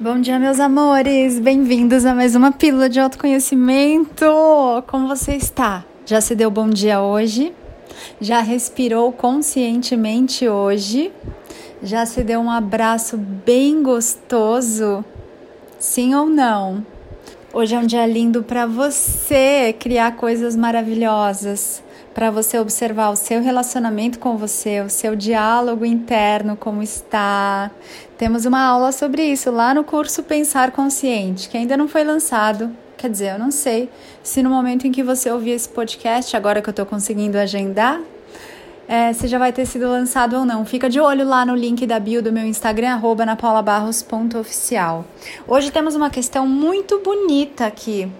Bom dia, meus amores! Bem-vindos a mais uma pílula de autoconhecimento! Como você está? Já se deu bom dia hoje? Já respirou conscientemente hoje? Já se deu um abraço bem gostoso? Sim ou não? Hoje é um dia lindo para você criar coisas maravilhosas para você observar o seu relacionamento com você, o seu diálogo interno, como está. Temos uma aula sobre isso lá no curso Pensar Consciente, que ainda não foi lançado. Quer dizer, eu não sei se no momento em que você ouvir esse podcast, agora que eu estou conseguindo agendar, é, se já vai ter sido lançado ou não. Fica de olho lá no link da bio do meu Instagram, arroba napaulabarros.oficial. Hoje temos uma questão muito bonita aqui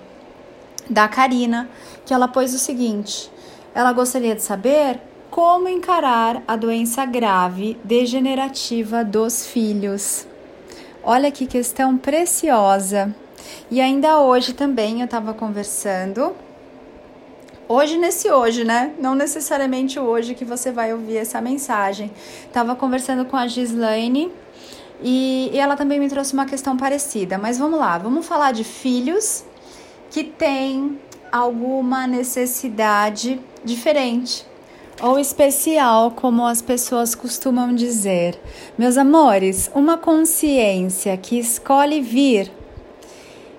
da Karina, que ela pôs o seguinte: ela gostaria de saber como encarar a doença grave degenerativa dos filhos. Olha que questão preciosa. E ainda hoje também eu estava conversando. Hoje nesse hoje, né? Não necessariamente hoje que você vai ouvir essa mensagem. Estava conversando com a Gislaine e, e ela também me trouxe uma questão parecida. Mas vamos lá, vamos falar de filhos que têm alguma necessidade diferente ou especial, como as pessoas costumam dizer. Meus amores, uma consciência que escolhe vir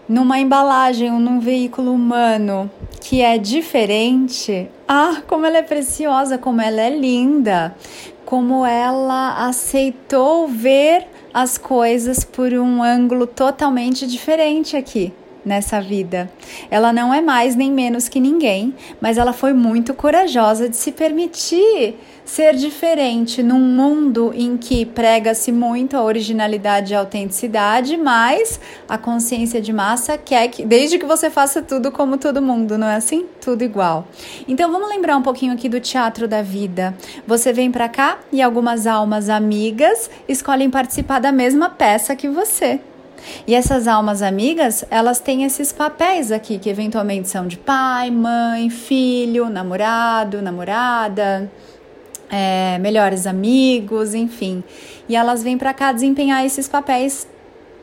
numa embalagem ou num veículo humano que é diferente, ah, como ela é preciosa, como ela é linda, como ela aceitou ver as coisas por um ângulo totalmente diferente aqui nessa vida. Ela não é mais nem menos que ninguém, mas ela foi muito corajosa de se permitir ser diferente num mundo em que prega-se muito a originalidade e a autenticidade, mas a consciência de massa quer que, desde que você faça tudo como todo mundo, não é assim? Tudo igual. Então vamos lembrar um pouquinho aqui do teatro da vida. Você vem para cá e algumas almas amigas escolhem participar da mesma peça que você. E essas almas amigas, elas têm esses papéis aqui, que eventualmente são de pai, mãe, filho, namorado, namorada, é, melhores amigos, enfim. E elas vêm para cá desempenhar esses papéis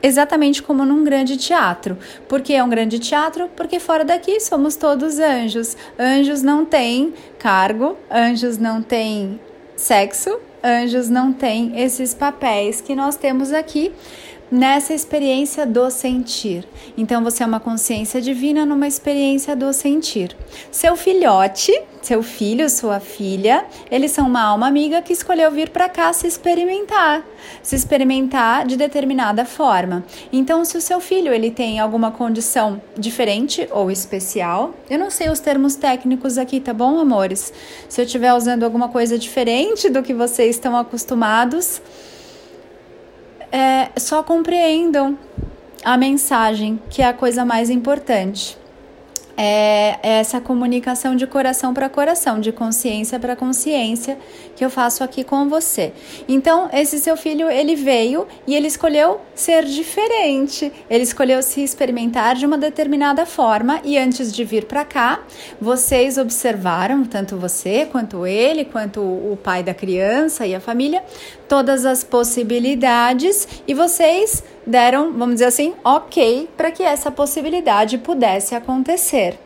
exatamente como num grande teatro. Por que é um grande teatro? Porque fora daqui somos todos anjos. Anjos não têm cargo, anjos não têm sexo, anjos não têm esses papéis que nós temos aqui nessa experiência do sentir. Então você é uma consciência divina numa experiência do sentir. Seu filhote, seu filho, sua filha, eles são uma alma amiga que escolheu vir para cá se experimentar, se experimentar de determinada forma. Então, se o seu filho ele tem alguma condição diferente ou especial, eu não sei os termos técnicos aqui, tá bom, amores? Se eu estiver usando alguma coisa diferente do que vocês estão acostumados, é, só compreendam a mensagem, que é a coisa mais importante é essa comunicação de coração para coração, de consciência para consciência que eu faço aqui com você. Então, esse seu filho, ele veio e ele escolheu ser diferente. Ele escolheu se experimentar de uma determinada forma e antes de vir para cá, vocês observaram, tanto você quanto ele, quanto o pai da criança e a família, todas as possibilidades e vocês deram, vamos dizer assim, ok para que essa possibilidade pudesse acontecer.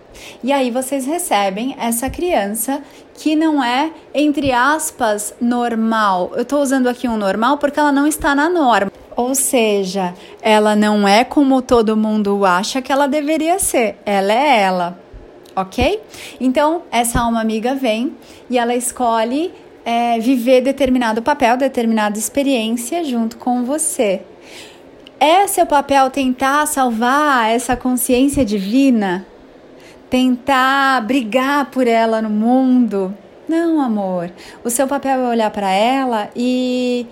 E aí vocês recebem essa criança que não é, entre aspas, normal. Eu estou usando aqui um normal porque ela não está na norma. Ou seja, ela não é como todo mundo acha que ela deveria ser. Ela é ela, ok? Então, essa alma amiga vem e ela escolhe é, viver determinado papel, determinada experiência junto com você. É seu papel tentar salvar essa consciência divina? Tentar brigar por ela no mundo? Não, amor. O seu papel é olhar para ela e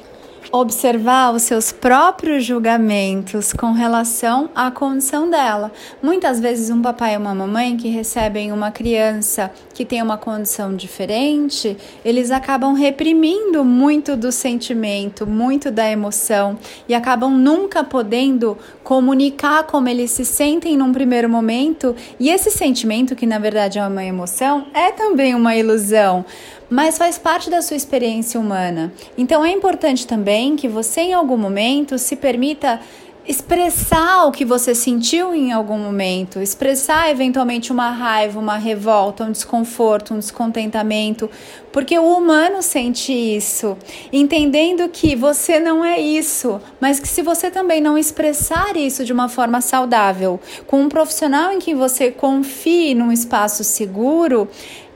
observar os seus próprios julgamentos com relação à condição dela. Muitas vezes, um papai e uma mamãe que recebem uma criança que tem uma condição diferente, eles acabam reprimindo muito do sentimento, muito da emoção e acabam nunca podendo comunicar como eles se sentem num primeiro momento. E esse sentimento, que na verdade é uma emoção, é também uma ilusão mas faz parte da sua experiência humana. Então é importante também que você, em algum momento, se permita expressar o que você sentiu em algum momento, expressar eventualmente uma raiva, uma revolta, um desconforto, um descontentamento, porque o humano sente isso, entendendo que você não é isso, mas que se você também não expressar isso de uma forma saudável, com um profissional em que você confie num espaço seguro,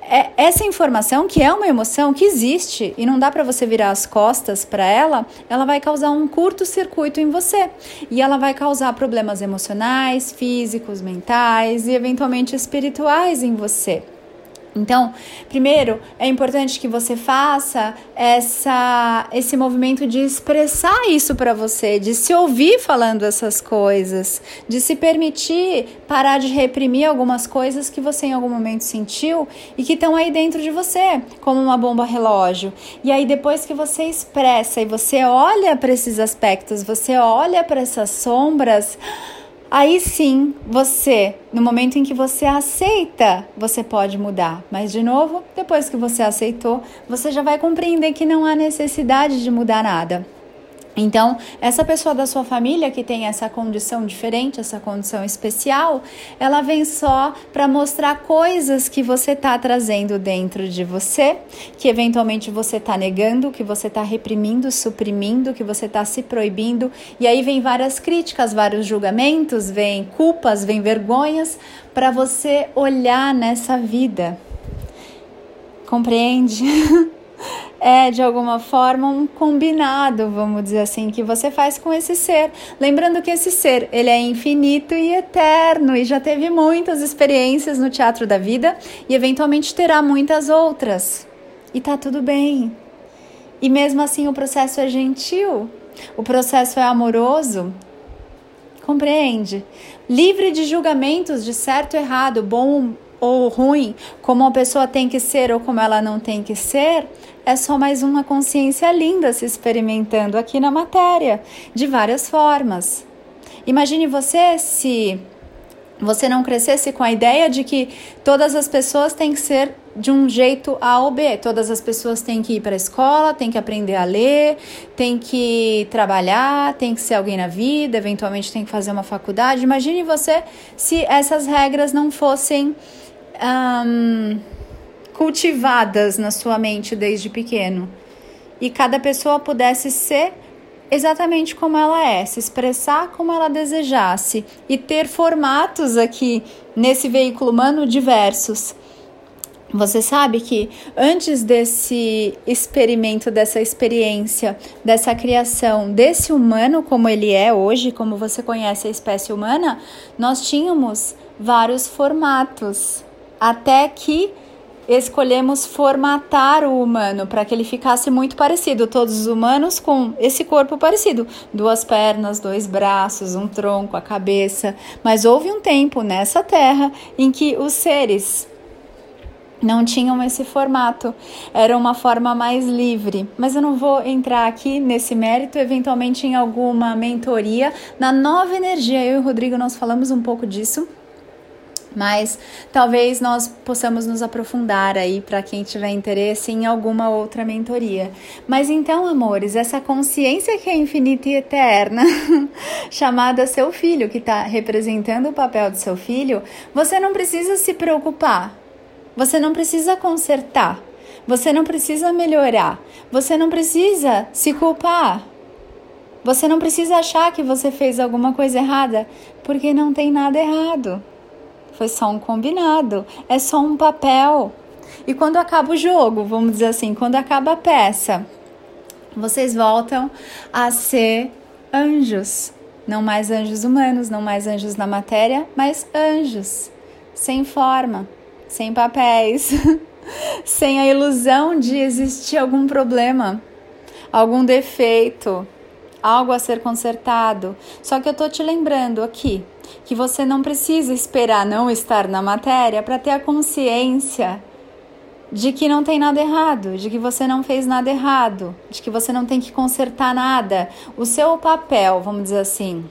é, essa informação, que é uma emoção que existe e não dá para você virar as costas para ela, ela vai causar um curto-circuito em você e ela vai causar problemas emocionais, físicos, mentais e eventualmente espirituais em você. Então, primeiro, é importante que você faça essa, esse movimento de expressar isso para você, de se ouvir falando essas coisas, de se permitir parar de reprimir algumas coisas que você em algum momento sentiu e que estão aí dentro de você, como uma bomba relógio. E aí, depois que você expressa e você olha para esses aspectos, você olha para essas sombras Aí sim, você, no momento em que você aceita, você pode mudar. Mas, de novo, depois que você aceitou, você já vai compreender que não há necessidade de mudar nada. Então, essa pessoa da sua família que tem essa condição diferente, essa condição especial, ela vem só para mostrar coisas que você está trazendo dentro de você, que eventualmente você está negando, que você está reprimindo, suprimindo, que você está se proibindo. E aí vem várias críticas, vários julgamentos, vem culpas, vem vergonhas para você olhar nessa vida. Compreende? é de alguma forma um combinado, vamos dizer assim, que você faz com esse ser. Lembrando que esse ser, ele é infinito e eterno e já teve muitas experiências no teatro da vida e eventualmente terá muitas outras. E tá tudo bem. E mesmo assim o processo é gentil, o processo é amoroso. Compreende? Livre de julgamentos de certo errado, bom ou ruim, como uma pessoa tem que ser ou como ela não tem que ser, é só mais uma consciência linda se experimentando aqui na matéria, de várias formas. Imagine você se você não crescesse com a ideia de que todas as pessoas têm que ser de um jeito A ou B. Todas as pessoas têm que ir para a escola, têm que aprender a ler, têm que trabalhar, tem que ser alguém na vida, eventualmente tem que fazer uma faculdade. Imagine você se essas regras não fossem cultivadas na sua mente desde pequeno e cada pessoa pudesse ser exatamente como ela é, se expressar como ela desejasse e ter formatos aqui nesse veículo humano diversos. Você sabe que antes desse experimento, dessa experiência, dessa criação desse humano como ele é hoje, como você conhece a espécie humana, nós tínhamos vários formatos até que escolhemos formatar o humano para que ele ficasse muito parecido, todos os humanos com esse corpo parecido, duas pernas, dois braços, um tronco, a cabeça. Mas houve um tempo nessa terra em que os seres não tinham esse formato, era uma forma mais livre. Mas eu não vou entrar aqui nesse mérito, eventualmente em alguma mentoria. Na nova energia, eu e o Rodrigo nós falamos um pouco disso mas talvez nós possamos nos aprofundar aí para quem tiver interesse em alguma outra mentoria. Mas então, amores, essa consciência que é infinita e eterna, chamada seu filho, que está representando o papel do seu filho, você não precisa se preocupar, você não precisa consertar, você não precisa melhorar, você não precisa se culpar. Você não precisa achar que você fez alguma coisa errada, porque não tem nada errado. Foi só um combinado, é só um papel. E quando acaba o jogo, vamos dizer assim, quando acaba a peça, vocês voltam a ser anjos. Não mais anjos humanos, não mais anjos na matéria, mas anjos. Sem forma, sem papéis, sem a ilusão de existir algum problema, algum defeito, algo a ser consertado. Só que eu tô te lembrando aqui que você não precisa esperar não estar na matéria para ter a consciência de que não tem nada errado, de que você não fez nada errado, de que você não tem que consertar nada. O seu papel, vamos dizer assim,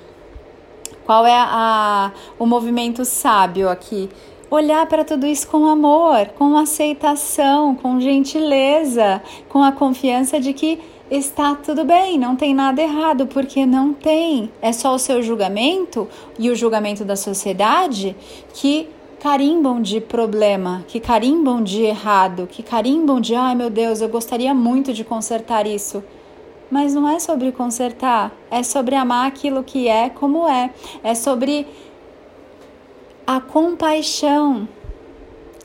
qual é a, o movimento sábio aqui? Olhar para tudo isso com amor, com aceitação, com gentileza, com a confiança de que está tudo bem, não tem nada errado, porque não tem. É só o seu julgamento e o julgamento da sociedade que carimbam de problema, que carimbam de errado, que carimbam de ai meu Deus, eu gostaria muito de consertar isso. Mas não é sobre consertar, é sobre amar aquilo que é como é, é sobre a compaixão,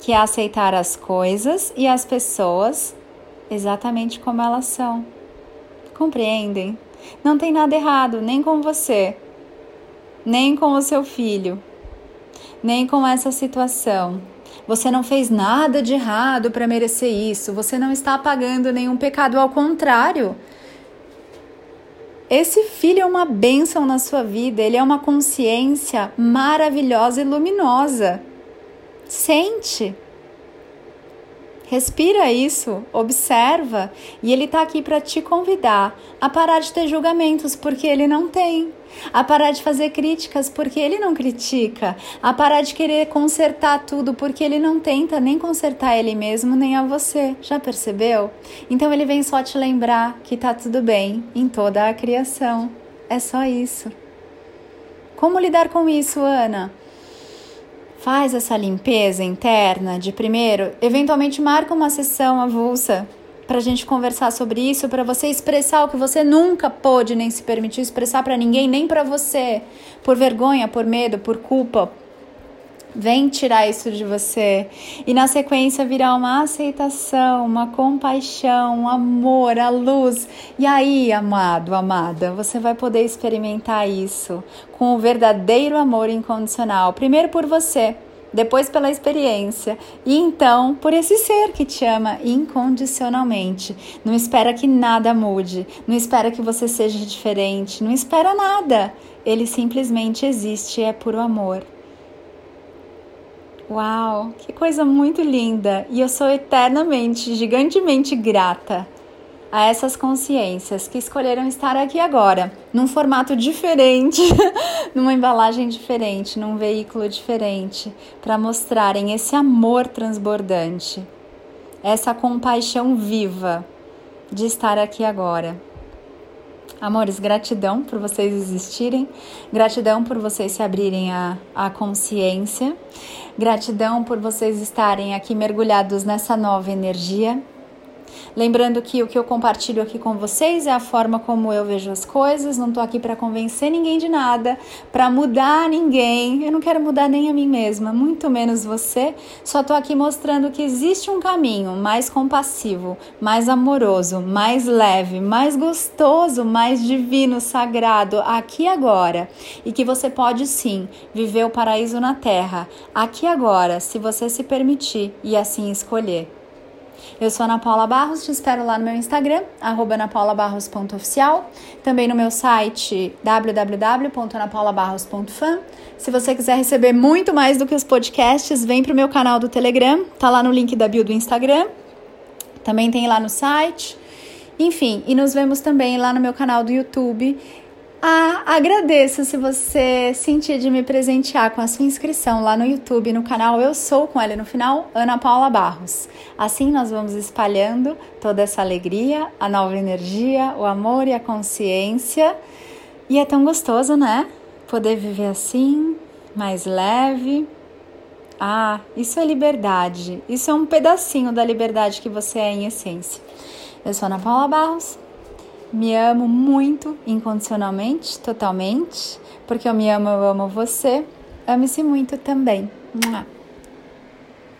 que é aceitar as coisas e as pessoas exatamente como elas são. Compreendem? Não tem nada errado, nem com você, nem com o seu filho, nem com essa situação. Você não fez nada de errado para merecer isso. Você não está pagando nenhum pecado, ao contrário. Esse filho é uma bênção na sua vida, ele é uma consciência maravilhosa e luminosa. Sente. Respira isso, observa, e ele está aqui para te convidar a parar de ter julgamentos, porque ele não tem, a parar de fazer críticas, porque ele não critica, a parar de querer consertar tudo, porque ele não tenta nem consertar ele mesmo, nem a você. Já percebeu? Então ele vem só te lembrar que tá tudo bem em toda a criação. É só isso. Como lidar com isso, Ana? Faz essa limpeza interna de primeiro, eventualmente marca uma sessão avulsa para a gente conversar sobre isso, para você expressar o que você nunca pôde nem se permitiu expressar para ninguém, nem para você, por vergonha, por medo, por culpa, Vem tirar isso de você. E na sequência virá uma aceitação, uma compaixão, um amor, a luz. E aí, amado, amada, você vai poder experimentar isso com o verdadeiro amor incondicional. Primeiro por você, depois pela experiência e então por esse ser que te ama incondicionalmente. Não espera que nada mude, não espera que você seja diferente, não espera nada. Ele simplesmente existe, é puro amor. Uau, que coisa muito linda! E eu sou eternamente, gigantemente grata a essas consciências que escolheram estar aqui agora, num formato diferente, numa embalagem diferente, num veículo diferente, para mostrarem esse amor transbordante, essa compaixão viva de estar aqui agora. Amores, gratidão por vocês existirem, gratidão por vocês se abrirem à, consciência, gratidão por vocês estarem aqui mergulhados nessa nova energia Lembrando que o que eu compartilho aqui com vocês é a forma como eu vejo as coisas, não tô aqui para convencer ninguém de nada, para mudar ninguém. Eu não quero mudar nem a mim mesma, muito menos você. Só tô aqui mostrando que existe um caminho mais compassivo, mais amoroso, mais leve, mais gostoso, mais divino, sagrado aqui agora, e que você pode sim viver o paraíso na terra, aqui agora, se você se permitir e assim escolher. Eu sou Ana Paula Barros, te espero lá no meu Instagram, anapaulabarros.oficial, também no meu site www.anapaulabarros.fan. Se você quiser receber muito mais do que os podcasts, vem pro meu canal do Telegram, tá lá no link da bio do Instagram, também tem lá no site. Enfim, e nos vemos também lá no meu canal do YouTube ah, agradeço se você sentir de me presentear com a sua inscrição lá no YouTube, no canal Eu Sou com ela no final, Ana Paula Barros. Assim nós vamos espalhando toda essa alegria, a nova energia, o amor e a consciência. E é tão gostoso, né? Poder viver assim, mais leve. Ah, isso é liberdade. Isso é um pedacinho da liberdade que você é em essência. Eu sou Ana Paula Barros me amo muito, incondicionalmente, totalmente, porque eu me amo, eu amo você. Ame-se muito também. Mua.